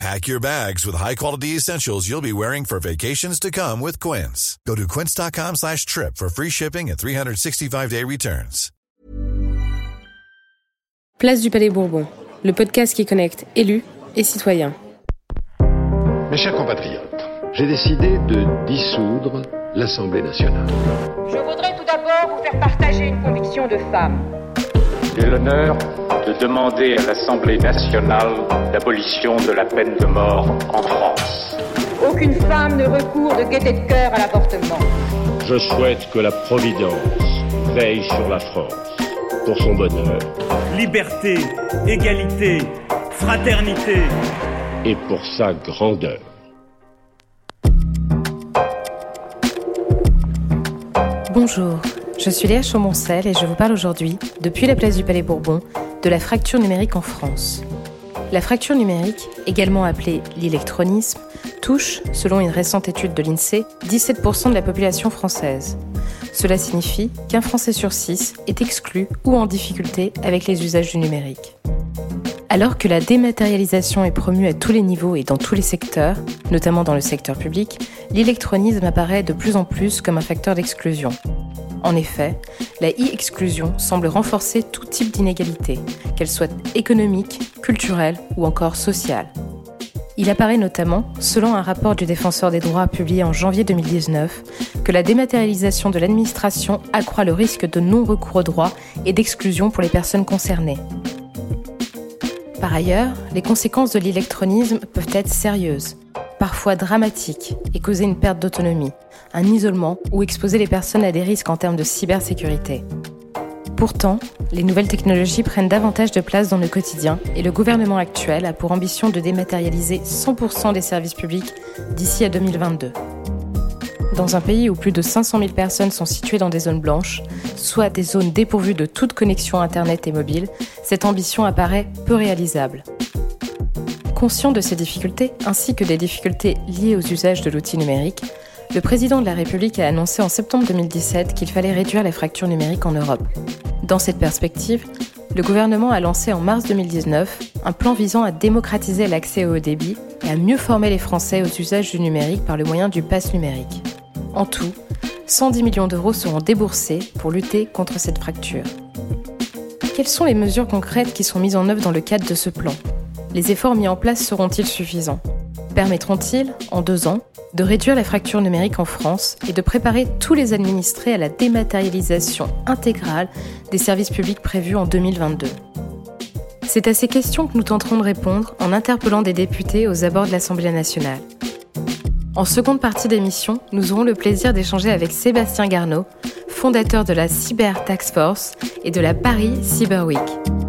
Pack your bags with high-quality essentials you'll be wearing for vacations to come with Quince. Go to quince.com slash trip for free shipping and 365-day returns. Place du Palais Bourbon, le podcast qui connecte élus et citoyens. Mes chers compatriotes, j'ai décidé de dissoudre l'Assemblée nationale. Je voudrais tout d'abord vous faire partager une conviction de femme. J'ai l'honneur de demander à l'Assemblée nationale l'abolition de la peine de mort en France. Aucune femme ne recourt de gaieté de cœur à l'avortement. Je souhaite que la Providence veille sur la France pour son bonheur Liberté, égalité, fraternité. et pour sa grandeur. Bonjour, je suis Léa Chaumoncel et je vous parle aujourd'hui, depuis la place du Palais Bourbon, de la fracture numérique en France. La fracture numérique, également appelée l'électronisme, touche, selon une récente étude de l'INSEE, 17% de la population française. Cela signifie qu'un Français sur six est exclu ou en difficulté avec les usages du numérique. Alors que la dématérialisation est promue à tous les niveaux et dans tous les secteurs, notamment dans le secteur public, l'électronisme apparaît de plus en plus comme un facteur d'exclusion. En effet, la e-exclusion semble renforcer tout type d'inégalité, qu'elle soit économique, culturelle ou encore sociale. Il apparaît notamment, selon un rapport du défenseur des droits publié en janvier 2019, que la dématérialisation de l'administration accroît le risque de non-recours aux droits et d'exclusion pour les personnes concernées. Par ailleurs, les conséquences de l'électronisme peuvent être sérieuses, parfois dramatiques, et causer une perte d'autonomie, un isolement ou exposer les personnes à des risques en termes de cybersécurité. Pourtant, les nouvelles technologies prennent davantage de place dans le quotidien et le gouvernement actuel a pour ambition de dématérialiser 100% des services publics d'ici à 2022. Dans un pays où plus de 500 000 personnes sont situées dans des zones blanches, soit des zones dépourvues de toute connexion Internet et mobile, cette ambition apparaît peu réalisable. Conscient de ces difficultés, ainsi que des difficultés liées aux usages de l'outil numérique, le président de la République a annoncé en septembre 2017 qu'il fallait réduire la fracture numérique en Europe. Dans cette perspective, le gouvernement a lancé en mars 2019 un plan visant à démocratiser l'accès au haut débit et à mieux former les Français aux usages du numérique par le moyen du pass numérique. En tout, 110 millions d'euros seront déboursés pour lutter contre cette fracture. Quelles sont les mesures concrètes qui sont mises en œuvre dans le cadre de ce plan? Les efforts mis en place seront-ils suffisants? Permettront-ils, en deux ans, de réduire la fracture numérique en France et de préparer tous les administrés à la dématérialisation intégrale des services publics prévus en 2022 C'est à ces questions que nous tenterons de répondre en interpellant des députés aux abords de l'Assemblée nationale. En seconde partie d'émission, nous aurons le plaisir d'échanger avec Sébastien Garneau, fondateur de la Cyber Task Force et de la Paris Cyber Week.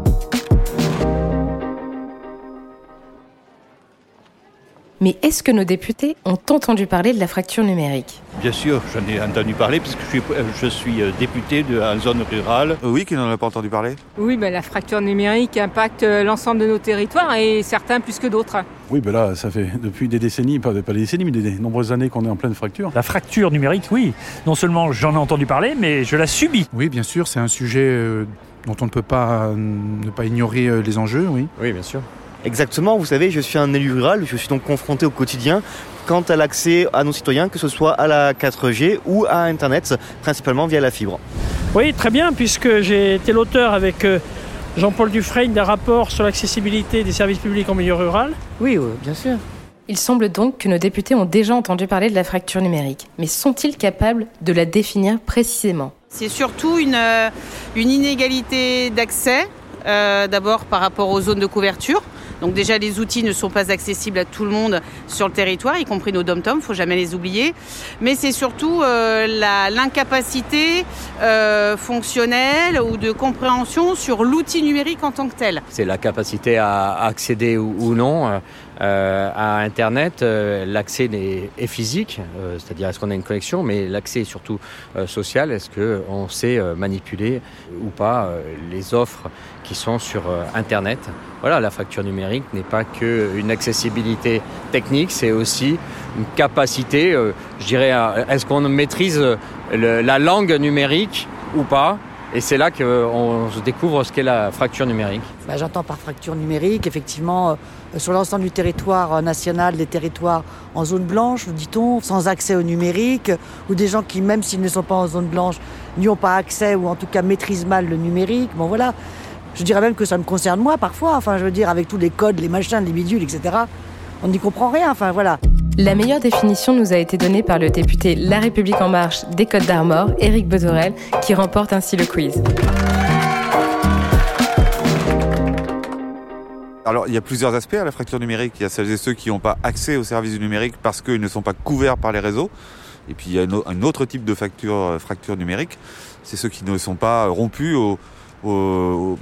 Mais est-ce que nos députés ont entendu parler de la fracture numérique? Bien sûr, j'en ai entendu parler puisque je suis, je suis euh, député de, en zone rurale. Euh, Oui, qui n'en a pas entendu parler? Oui, ben, la fracture numérique impacte euh, l'ensemble de nos territoires et certains plus que d'autres. Oui, ben là, ça fait depuis des décennies, pas, pas des décennies, mais des, des nombreuses années qu'on est en pleine fracture. La fracture numérique, oui. Non seulement j'en ai entendu parler, mais je la subis. Oui, bien sûr, c'est un sujet euh, dont on ne peut pas euh, ne pas ignorer euh, les enjeux, oui. Oui, bien sûr. Exactement, vous savez, je suis un élu rural, je suis donc confronté au quotidien quant à l'accès à nos citoyens, que ce soit à la 4G ou à Internet, principalement via la fibre. Oui, très bien, puisque j'ai été l'auteur avec euh, Jean-Paul Dufresne d'un rapport sur l'accessibilité des services publics en milieu rural. Oui, bien sûr. Il semble donc que nos députés ont déjà entendu parler de la fracture numérique, mais sont-ils capables de la définir précisément? C'est surtout une, euh, une inégalité d'accès, euh, d'abord par rapport aux zones de couverture. Donc déjà, les outils ne sont pas accessibles à tout le monde sur le territoire, y compris nos dom-toms, faut jamais les oublier. Mais c'est surtout euh, l'incapacité euh, fonctionnelle ou de compréhension sur l'outil numérique en tant que tel. C'est la capacité à accéder ou non euh, Euh, à Internet, euh, l'accès est, physique, euh, c'est-à-dire est-ce qu'on a une connexion, mais l'accès est surtout social. Est-ce qu'on sait manipuler ou pas les offres qui sont sur Internet? Voilà, la fracture numérique n'est pas qu'une accessibilité technique, c'est aussi une capacité, je dirais, est-ce qu'on maîtrise la langue numérique ou pas? Et c'est là qu'on découvre ce qu'est la fracture numérique. Bah, j'entends par fracture numérique, effectivement, euh, sur l'ensemble du territoire euh, national, des territoires en zone blanche, dit-on, sans accès au numérique, ou des gens qui, même s'ils ne sont pas en zone blanche, n'y ont pas accès, ou en tout cas maîtrisent mal le numérique. Bon voilà. Je dirais même que ça me concerne moi parfois, enfin je veux dire, avec tous les codes, les machins, les bidules, etc. On n'y comprend rien, enfin voilà. La meilleure définition nous a été donnée par le député La République En Marche des Côtes d'Armor, Éric Botorel, qui remporte ainsi le quiz. Alors, il y a plusieurs aspects à la fracture numérique. Il y a celles et ceux qui n'ont pas accès aux services du numérique parce qu'ils ne sont pas couverts par les réseaux. Et puis, il y a un autre type de fracture, euh, fracture numérique. C'est ceux qui ne sont pas rompus aux,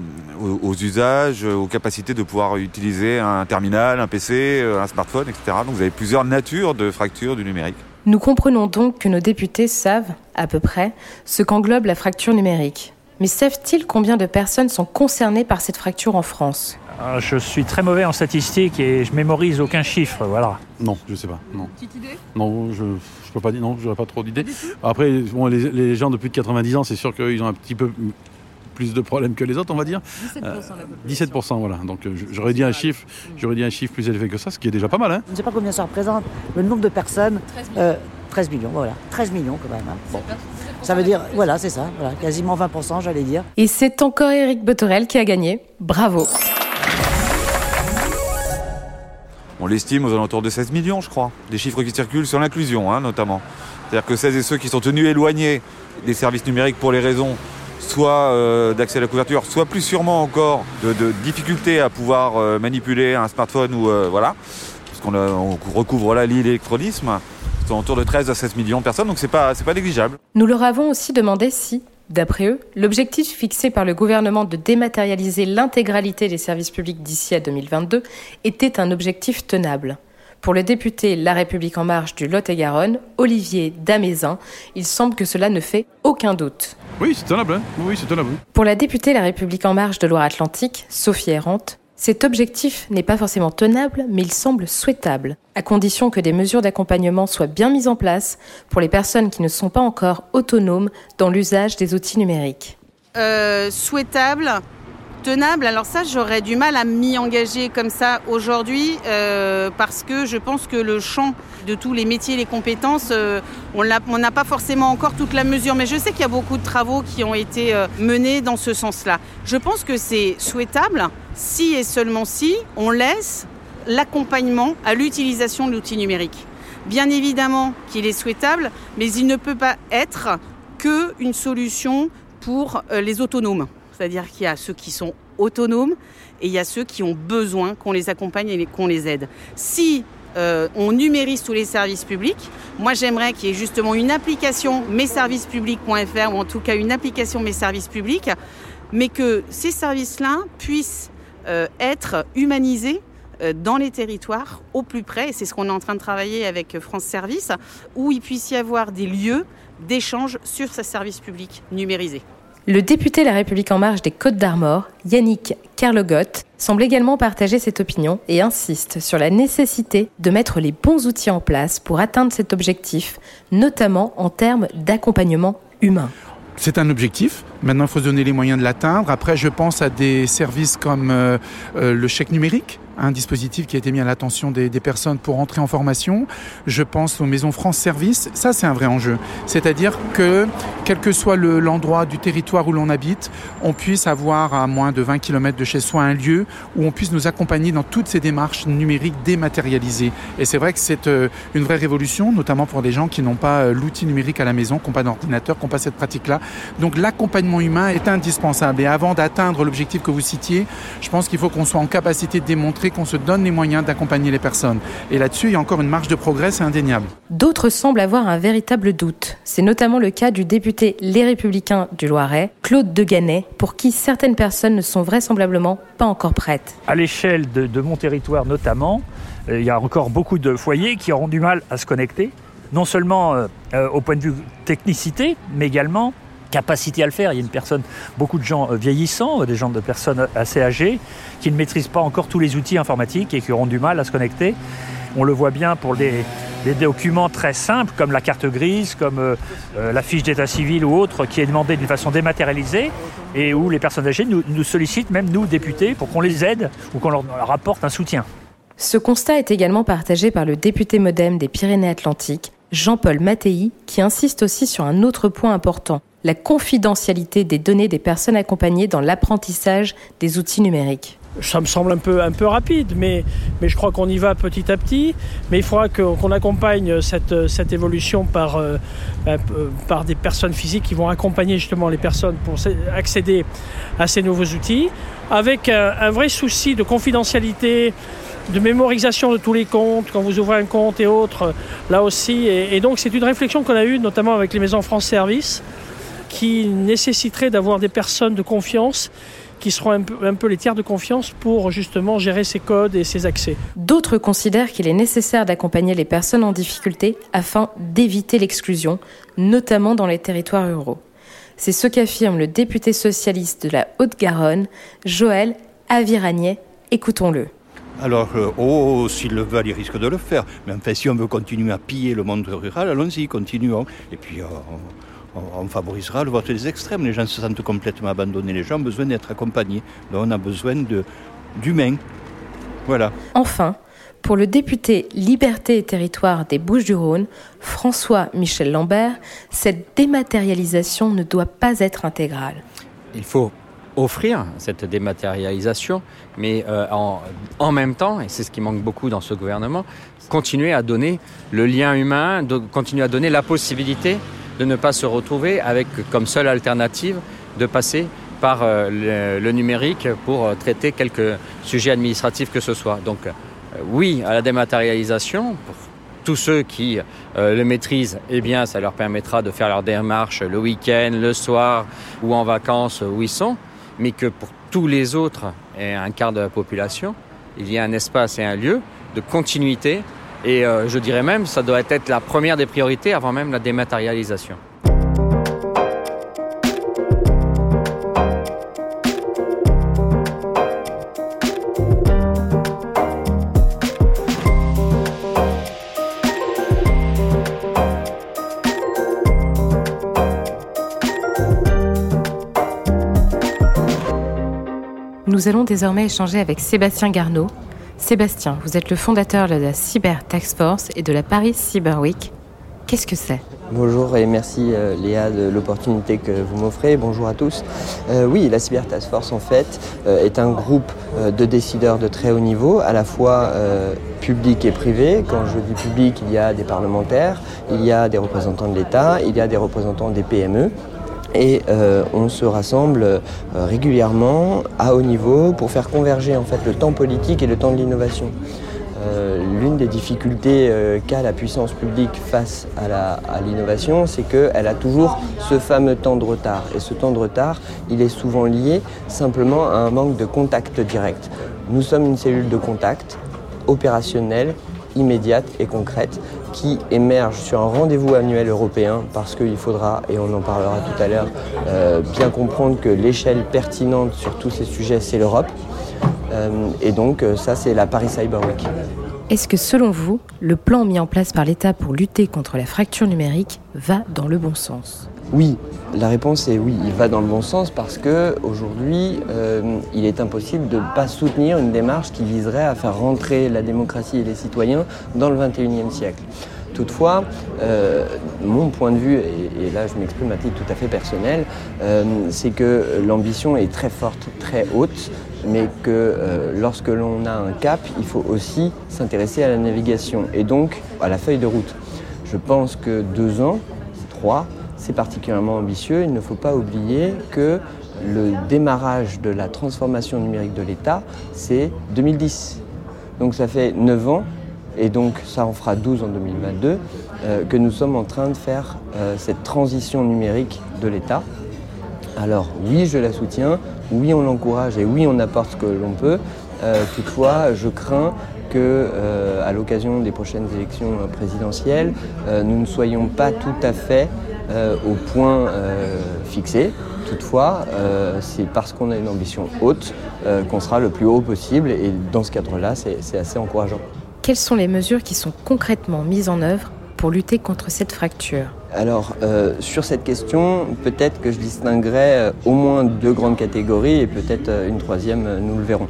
aux, usages, aux capacités de pouvoir utiliser un terminal, un PC, un smartphone, etc. Donc vous avez plusieurs natures de fractures du numérique. Nous comprenons donc que nos députés savent, à peu près, ce qu'englobe la fracture numérique. Mais savent-ils combien de personnes sont concernées par cette fracture en France? Ah, Je suis très mauvais en statistiques et je mémorise aucun chiffre, voilà. Non, je ne sais pas. Non. Petite idée? Non, je ne peux pas dire. Non, je n'aurais pas trop d'idées. Après, bon, les, les, gens de plus de 90 ans, c'est sûr qu'ils ont un petit peu plus de problèmes que les autres, on va dire. 17%, euh, voilà. Donc euh, j'aurais dit un chiffre, j'aurais dit un chiffre plus élevé que ça, ce qui est déjà pas mal. Hein. Je ne sais pas combien ça représente le nombre de personnes. 13 millions. Euh, voilà. 13 millions quand même. Hein. Ça veut dire, voilà, c'est ça, voilà, quasiment 20%, j'allais dire. Et c'est encore Eric Botorel qui a gagné. Bravo. On l'estime aux alentours de 16 millions, je crois. Des chiffres qui circulent sur l'inclusion, hein, notamment. C'est-à-dire que celles et ceux qui sont tenus éloignés des services numériques pour les raisons soit euh, d'accès à la couverture, soit plus sûrement encore de, difficultés à pouvoir euh, manipuler un smartphone ou euh, voilà, puisqu'on on recouvre là l'électronisme. C'est autour de 13 à 16 millions de personnes, donc c'est pas c'est pas négligeable. Nous leur avons aussi demandé si, d'après eux, l'objectif fixé par le gouvernement de dématérialiser l'intégralité des services publics d'ici à 2022 était un objectif tenable. Pour le député La République en marche du Lot-et-Garonne, Olivier Damézin, il semble que cela ne fait aucun doute. Oui, c'est tenable. Hein. oui, c'est tenable. Pour la députée La République en marche de Loire-Atlantique, Sophie Errante, cet objectif n'est pas forcément tenable, mais il semble souhaitable, à condition que des mesures d'accompagnement soient bien mises en place pour les personnes qui ne sont pas encore autonomes dans l'usage des outils numériques. Euh, souhaitable, Alors ça, j'aurais du mal à m'y engager comme ça aujourd'hui euh, parce que je pense que le champ de tous les métiers, les compétences, euh, on n'a pas forcément encore toute la mesure. Mais je sais qu'il y a beaucoup de travaux qui ont été euh, menés dans ce sens-là. Je pense que c'est souhaitable si et seulement si on laisse l'accompagnement à l'utilisation de l'outil numérique. Bien évidemment qu'il est souhaitable, mais il ne peut pas être qu'une solution pour les autonomes. C'est-à-dire qu'il y a ceux qui sont autonomes et il y a ceux qui ont besoin qu'on les accompagne et qu'on les aide. Si euh, on numérise tous les services publics. Moi, j'aimerais qu'il y ait justement une application messervicespublics.fr ou en tout cas une application Mes Services Publics, mais que ces services-là puissent euh, être humanisés euh, dans les territoires au plus près, et c'est ce qu'on est en train de travailler avec France Service, où il puisse y avoir des lieux d'échange sur ces services publics numérisés. Le député La République En Marche des Côtes d'Armor, Yannick Carlogot, semble également partager cette opinion et insiste sur la nécessité de mettre les bons outils en place pour atteindre cet objectif, notamment en termes d'accompagnement humain. C'est un objectif. Maintenant, il faut se donner les moyens de l'atteindre. Après, je pense à des services comme euh, euh, le chèque numérique, un dispositif qui a été mis à l'attention des, personnes pour entrer en formation. Je pense aux maisons France Service. Ça, c'est un vrai enjeu. C'est-à-dire que, quel que soit l'endroit du territoire où l'on habite, on puisse avoir à moins de 20 km de chez soi un lieu où on puisse nous accompagner dans toutes ces démarches numériques dématérialisées. Et c'est vrai que c'est euh, une vraie révolution, notamment pour des gens qui n'ont pas euh, l'outil numérique à la maison, qui n'ont pas d'ordinateur, qui n'ont pas cette pratique-là. Donc l'accompagnement humain est indispensable. Et avant d'atteindre l'objectif que vous citiez, je pense qu'il faut qu'on soit en capacité de démontrer qu'on se donne les moyens d'accompagner les personnes. Et là-dessus, il y a encore une marge de progrès, c'est indéniable. D'autres semblent avoir un véritable doute. C'est notamment le cas du député Les Républicains du Loiret, Claude Deganet, pour qui certaines personnes ne sont vraisemblablement pas encore prêtes. À l'échelle de, mon territoire notamment, il y a encore beaucoup de foyers qui auront du mal à se connecter, non seulement au point de vue technicité, mais également capacité à le faire. Il y a une personne, beaucoup de gens vieillissants, des gens de personnes assez âgées, qui ne maîtrisent pas encore tous les outils informatiques et qui auront du mal à se connecter. On le voit bien pour des, documents très simples comme la carte grise, comme euh, euh, la fiche d'état civil ou autre, qui est demandée d'une façon dématérialisée et où les personnes âgées nous, sollicitent, même nous, députés, pour qu'on les aide ou qu'on leur apporte un soutien. Ce constat est également partagé par le député modem des Pyrénées-Atlantiques, Jean-Paul Mattei, qui insiste aussi sur un autre point important, la confidentialité des données des personnes accompagnées dans l'apprentissage des outils numériques ça me semble un peu, rapide, mais, je crois qu'on y va petit à petit. Mais il faudra qu'on accompagne cette, évolution par, euh, euh, par des personnes physiques qui vont accompagner justement les personnes pour accéder à ces nouveaux outils, avec un, vrai souci de confidentialité, de mémorisation de tous les comptes, quand vous ouvrez un compte et autres, là aussi. Et, et donc c'est une réflexion qu'on a eue notamment avec les maisons France Service, qui nécessiterait d'avoir des personnes de confiance qui seront un peu, les tiers de confiance pour justement gérer ces codes et ces accès. D'autres considèrent qu'il est nécessaire d'accompagner les personnes en difficulté afin d'éviter l'exclusion, notamment dans les territoires ruraux. C'est ce qu'affirme le député socialiste de la Haute-Garonne, Joël Aviragnet. Écoutons-le. Alors, euh, oh, s'ils le veulent, ils risquent de le faire. Mais enfin, si on veut continuer à piller le monde rural, allons-y, continuons. Et puis, euh, on favorisera le vote des extrêmes. Les gens se sentent complètement abandonnés. Les gens ont besoin d'être accompagnés. Donc on a besoin d'humains. Voilà. Enfin, pour le député Liberté et Territoire des Bouches-du-Rhône, François Michel Lambert, cette dématérialisation ne doit pas être intégrale. Il faut offrir cette dématérialisation, mais euh, en, en, même temps, et c'est ce qui manque beaucoup dans ce gouvernement, continuer à donner le lien humain, de, continuer à donner la possibilité de ne pas se retrouver avec comme seule alternative de passer par euh, le, numérique pour euh, traiter quelques sujets administratifs que ce soit. Donc euh, oui à la dématérialisation. Pour tous ceux qui le maîtrisent, eh bien, ça leur permettra de faire leur démarche le week-end, le soir ou en vacances où ils sont. Mais que pour tous les autres, et un quart de la population, il y a un espace et un lieu de continuité et euh, je dirais même, ça doit être la première des priorités avant même la dématérialisation. Nous allons désormais échanger avec Sébastien Garneau, Sébastien, vous êtes le fondateur de la Cyber Task Force et de la Paris Cyber Week. Qu'est-ce que c'est? Bonjour et merci euh, Léa de l'opportunité que vous m'offrez. Bonjour à tous. Euh, oui, la Cyber Task Force en fait euh, est un groupe de décideurs de très haut niveau, à la fois public et privé. Quand je dis public, il y a des parlementaires, il y a des représentants de l'État, il y a des représentants des PME et euh, on se rassemble euh, régulièrement à haut niveau pour faire converger en fait le temps politique et le temps de l'innovation. Euh, l'une des difficultés qu'a la puissance publique face à l'innovation, c'est qu'elle a toujours ce fameux temps de retard. Et ce temps de retard, il est souvent lié simplement à un manque de contact direct. Nous sommes une cellule de contact opérationnelle immédiate et concrète qui émerge sur un rendez-vous annuel européen parce qu'il faudra, et on en parlera tout à l'heure, euh, bien comprendre que l'échelle pertinente sur tous ces sujets, c'est l'Europe. Euh, et donc euh, ça, c'est la Paris Cyber Week. Est-ce que selon vous, le plan mis en place par l'État pour lutter contre la fracture numérique va dans le bon sens? Oui, la réponse est oui, il va dans le bon sens parce que aujourd'hui, euh, il est impossible de ne pas soutenir une démarche qui viserait à faire rentrer la démocratie et les citoyens dans le 21e siècle. Toutefois, euh, mon point de vue, et, là je m'exprime à titre tout à fait personnel, euh, c'est que l'ambition est très forte, très haute, mais que lorsque l'on a un cap, il faut aussi s'intéresser à la navigation et donc à la feuille de route. Je pense que deux ans, trois, c'est particulièrement ambitieux. Il ne faut pas oublier que le démarrage de la transformation numérique de l'État, c'est 2010. Donc ça fait 9 ans, et donc ça en fera 12 en 2022, euh, que nous sommes en train de faire euh, cette transition numérique de l'État. Alors oui, je la soutiens, oui, on l'encourage et oui, on apporte ce que l'on peut. Euh, toutefois, je crains que euh, à l'occasion des prochaines élections présidentielles, euh, nous ne soyons pas tout à fait au point fixé. Toutefois, c'est parce qu'on a une ambition haute qu'on sera le plus haut possible et dans ce cadre-là, c'est assez encourageant. Quelles sont les mesures qui sont concrètement mises en œuvre pour lutter contre cette fracture? Alors, euh, sur cette question, peut-être que je distinguerai euh, au moins deux grandes catégories et peut-être euh, une troisième, nous le verrons.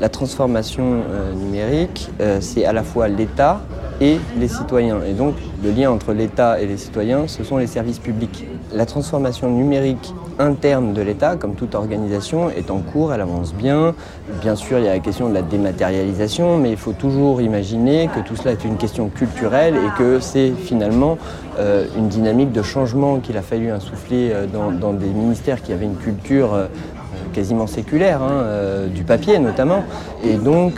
La transformation numérique, c'est à la fois l'État et les citoyens. Et donc, le lien entre l'État et les citoyens, ce sont les services publics. La transformation numérique interne de l'État, comme toute organisation, est en cours, elle avance bien. Bien sûr, il y a la question de la dématérialisation, mais il faut toujours imaginer que tout cela est une question culturelle et que c'est finalement euh, une dynamique de changement qu'il a fallu insuffler euh, dans, des ministères qui avaient une culture euh, quasiment séculaire, hein, du papier notamment, et donc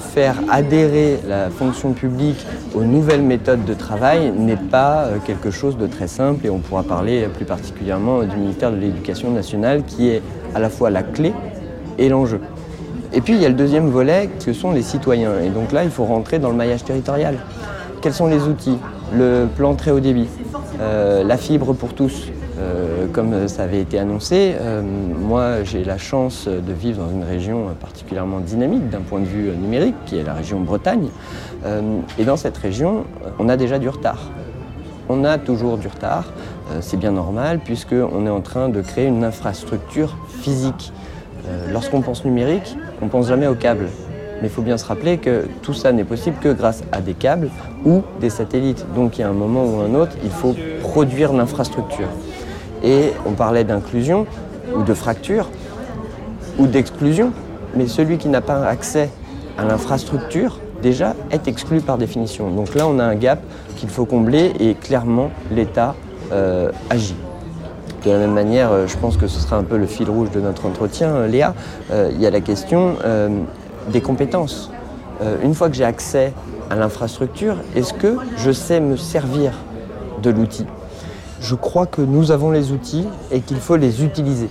faire adhérer la fonction publique aux nouvelles méthodes de travail n'est pas quelque chose de très simple, et on pourra parler plus particulièrement du ministère de l'Éducation nationale qui est à la fois la clé et l'enjeu. Et puis il y a le deuxième volet, que sont les citoyens, et donc là il faut rentrer dans le maillage territorial. Quels sont les outils? Le plan très haut débit, euh, la fibre pour tous, euh, comme ça avait été annoncé. Euh, moi, j'ai la chance de vivre dans une région particulièrement dynamique d'un point de vue numérique, qui est la région Bretagne. et dans cette région, on a déjà du retard. On a toujours du retard, c'est bien normal, puisqu'on est en train de créer une infrastructure physique. Lorsqu'on pense numérique, on pense jamais au câble. Mais il faut bien se rappeler que tout ça n'est possible que grâce à des câbles ou des satellites. Donc il y a un moment ou un autre, il faut produire l'infrastructure. Et on parlait d'inclusion ou de fracture ou d'exclusion, mais celui qui n'a pas accès à l'infrastructure, déjà, est exclu par définition. Donc là, on a un gap qu'il faut combler et clairement, l'État euh, agit. De la même manière, euh, je pense que ce sera un peu le fil rouge de notre entretien, euh, Léa, il y a la question des compétences. Une fois que j'ai accès à l'infrastructure, est-ce que je sais me servir de l'outil? Je crois que nous avons les outils et qu'il faut les utiliser.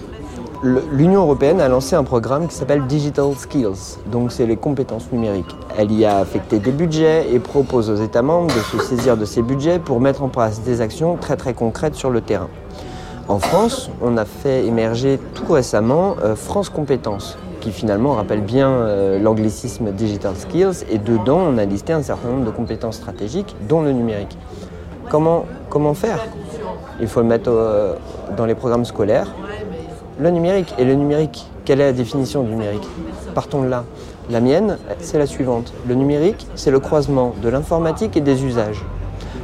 L'Union européenne a lancé un programme qui s'appelle Digital Skills, donc c'est les compétences numériques. Elle y a affecté des budgets et propose aux États membres de se saisir de ces budgets pour mettre en place des actions très très concrètes sur le terrain. En France, on a fait émerger tout récemment euh, France Compétences, qui finalement rappelle bien euh, l'anglicisme Digital Skills. Et dedans, on a listé un certain nombre de compétences stratégiques, dont le numérique. Comment, comment faire? Il faut le mettre euh, dans les programmes scolaires. Le numérique. Et le numérique, quelle est la définition du numérique? Partons de là. La mienne, c'est la suivante. Le numérique, c'est le croisement de l'informatique et des usages.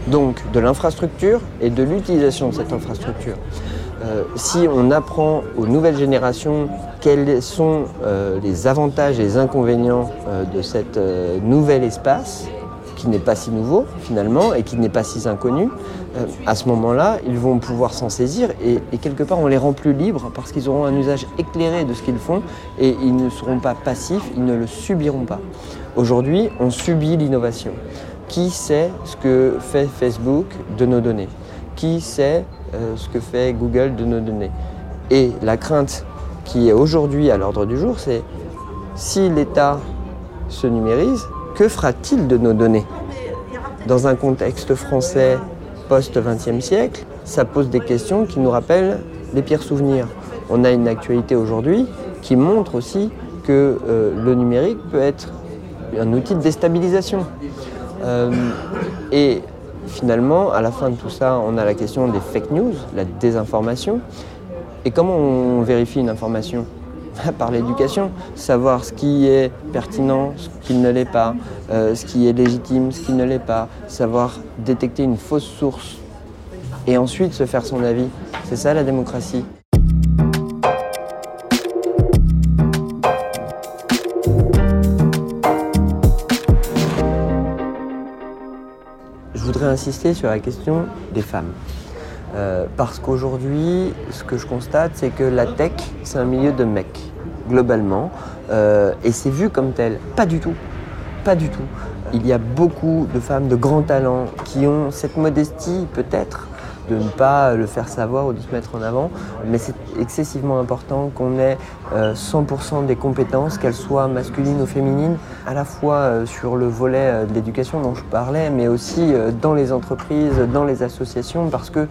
Donc de l'infrastructure et de l'utilisation de cette infrastructure. Euh, si on apprend aux nouvelles générations quels sont euh, les avantages et les inconvénients de cet nouvel espace, qui n'est pas si nouveau finalement et qui n'est pas si inconnu, à ce moment-là, ils vont pouvoir s'en saisir et, et, quelque part on les rend plus libres parce qu'ils auront un usage éclairé de ce qu'ils font et ils ne seront pas passifs, ils ne le subiront pas. Aujourd'hui, on subit l'innovation. Qui sait ce que fait Facebook de nos données? Qui sait euh, ce que fait Google de nos données? Et la crainte qui est aujourd'hui à l'ordre du jour, c'est si l'État se numérise, que fera-t-il de nos données Dans un contexte français post-20e siècle, ça pose des questions qui nous rappellent les pires souvenirs. On a une actualité aujourd'hui qui montre aussi que euh, le numérique peut être un outil de déstabilisation. Euh, et finalement, à la fin de tout ça, on a la question des fake news, la désinformation. Et comment on vérifie une information? Par l'éducation, savoir ce qui est pertinent, ce qui ne l'est pas, euh, ce qui est légitime, ce qui ne l'est pas, savoir détecter une fausse source et ensuite se faire son avis. C'est ça la démocratie. insister sur la question des femmes. Euh, parce qu'aujourd'hui, ce que je constate, c'est que la tech, c'est un milieu de mecs, globalement. Euh, et c'est vu comme tel. Pas du tout. Pas du tout. Il y a beaucoup de femmes de grands talents qui ont cette modestie, peut-être, de ne pas le faire savoir ou de se mettre en avant. Mais c'est excessivement important qu'on ait 100% des compétences, qu'elles soient masculines ou féminines, à la fois sur le volet de l'éducation dont je parlais, mais aussi dans les entreprises, dans les associations, parce que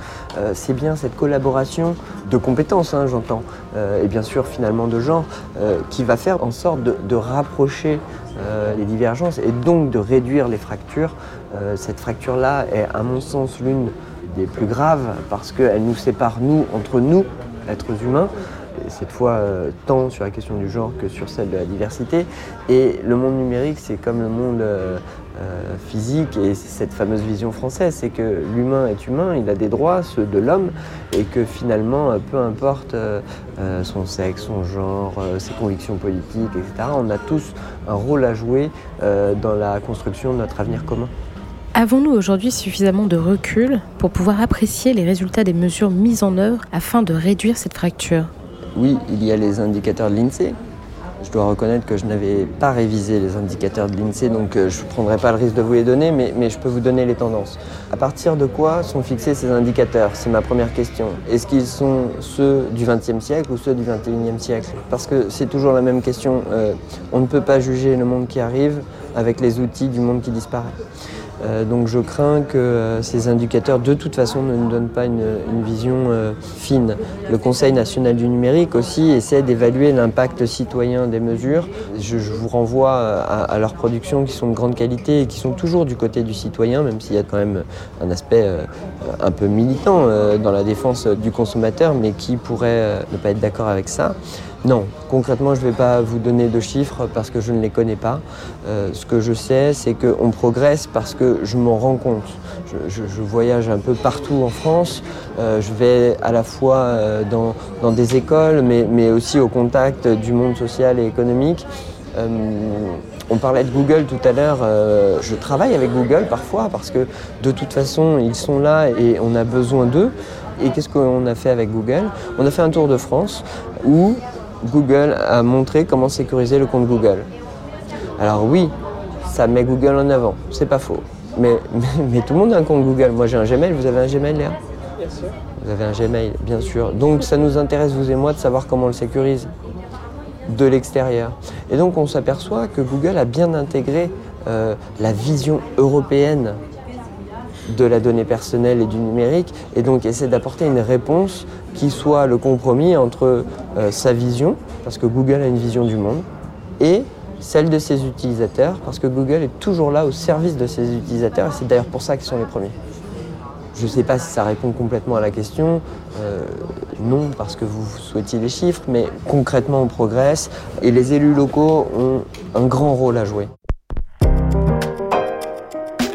c'est bien cette collaboration de compétences, hein, j'entends, et bien sûr finalement de genre, qui va faire en sorte de, rapprocher les divergences et donc de réduire les fractures. cette fracture-là est, à mon sens, l'une des plus graves parce qu'elle nous sépare, nous, entre nous, êtres humains, cette fois euh, tant sur la question du genre que sur celle de la diversité. Et le monde numérique, c'est comme le monde euh, euh, physique et cette fameuse vision française, c'est que l'humain est humain, il a des droits, ceux de l'homme, et que finalement, peu importe son sexe, son genre, ses convictions politiques, etc., on a tous un rôle à jouer dans la construction de notre avenir commun. Avons-nous aujourd'hui suffisamment de recul pour pouvoir apprécier les résultats des mesures mises en œuvre afin de réduire cette fracture? Oui, il y a les indicateurs de l'INSEE. Je dois reconnaître que je n'avais pas révisé les indicateurs de l'INSEE, donc euh, je ne prendrai pas le risque de vous les donner, mais, je peux vous donner les tendances. À partir de quoi sont fixés ces indicateurs? C'est ma première question. Est-ce qu'ils sont ceux du XXe siècle ou ceux du XXIe siècle? Parce que c'est toujours la même question. Euh, on ne peut pas juger le monde qui arrive avec les outils du monde qui disparaît. Euh, donc je crains que euh, ces indicateurs de toute façon ne nous donnent pas une, vision euh, fine. Le Conseil national du numérique aussi essaie d'évaluer l'impact citoyen des mesures. Je, vous renvoie à, leurs productions qui sont de grande qualité et qui sont toujours du côté du citoyen, même s'il y a quand même un aspect un peu militant dans la défense du consommateur, mais qui pourrait ne pas être d'accord avec ça. Non, concrètement, je ne vais pas vous donner de chiffres parce que je ne les connais pas. Euh, ce que je sais, c'est qu'on progresse parce que je m'en rends compte. Je, voyage un peu partout en France. Euh, je vais à la fois euh, dans, des écoles, mais, aussi au contact du monde social et économique. on parlait de Google tout à l'heure. je travaille avec Google parfois parce que de toute façon, ils sont là et on a besoin d'eux. Et qu'est-ce qu'on a fait avec Google? On a fait un tour de France où Google a montré comment sécuriser le compte Google. Alors oui, ça met Google en avant, c'est pas faux. Mais, mais, tout le monde a un compte Google. Moi j'ai un Gmail, vous avez un Gmail Léa? Bien sûr. Vous avez un Gmail, bien sûr. Donc ça nous intéresse, vous et moi, de savoir comment on le sécurise de l'extérieur. Et donc on s'aperçoit que Google a bien intégré euh, la vision européenne de la donnée personnelle et du numérique, et donc essaie d'apporter une réponse qui soit le compromis entre euh, sa vision, parce que Google a une vision du monde, et celle de ses utilisateurs, parce que Google est toujours là au service de ses utilisateurs, et c'est d'ailleurs pour ça qu'ils sont les premiers. Je ne sais pas si ça répond complètement à la question, euh, non parce que vous souhaitiez les chiffres, mais concrètement on progresse, et les élus locaux ont un grand rôle à jouer.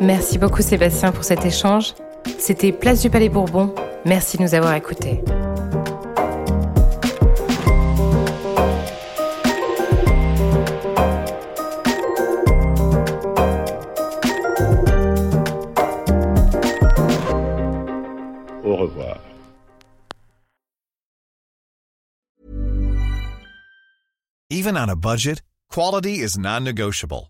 Merci beaucoup Sébastien pour cet échange. C'était Place du Palais Bourbon. Merci de nous avoir écoutés. Au revoir. Even on a budget, quality is non-negotiable.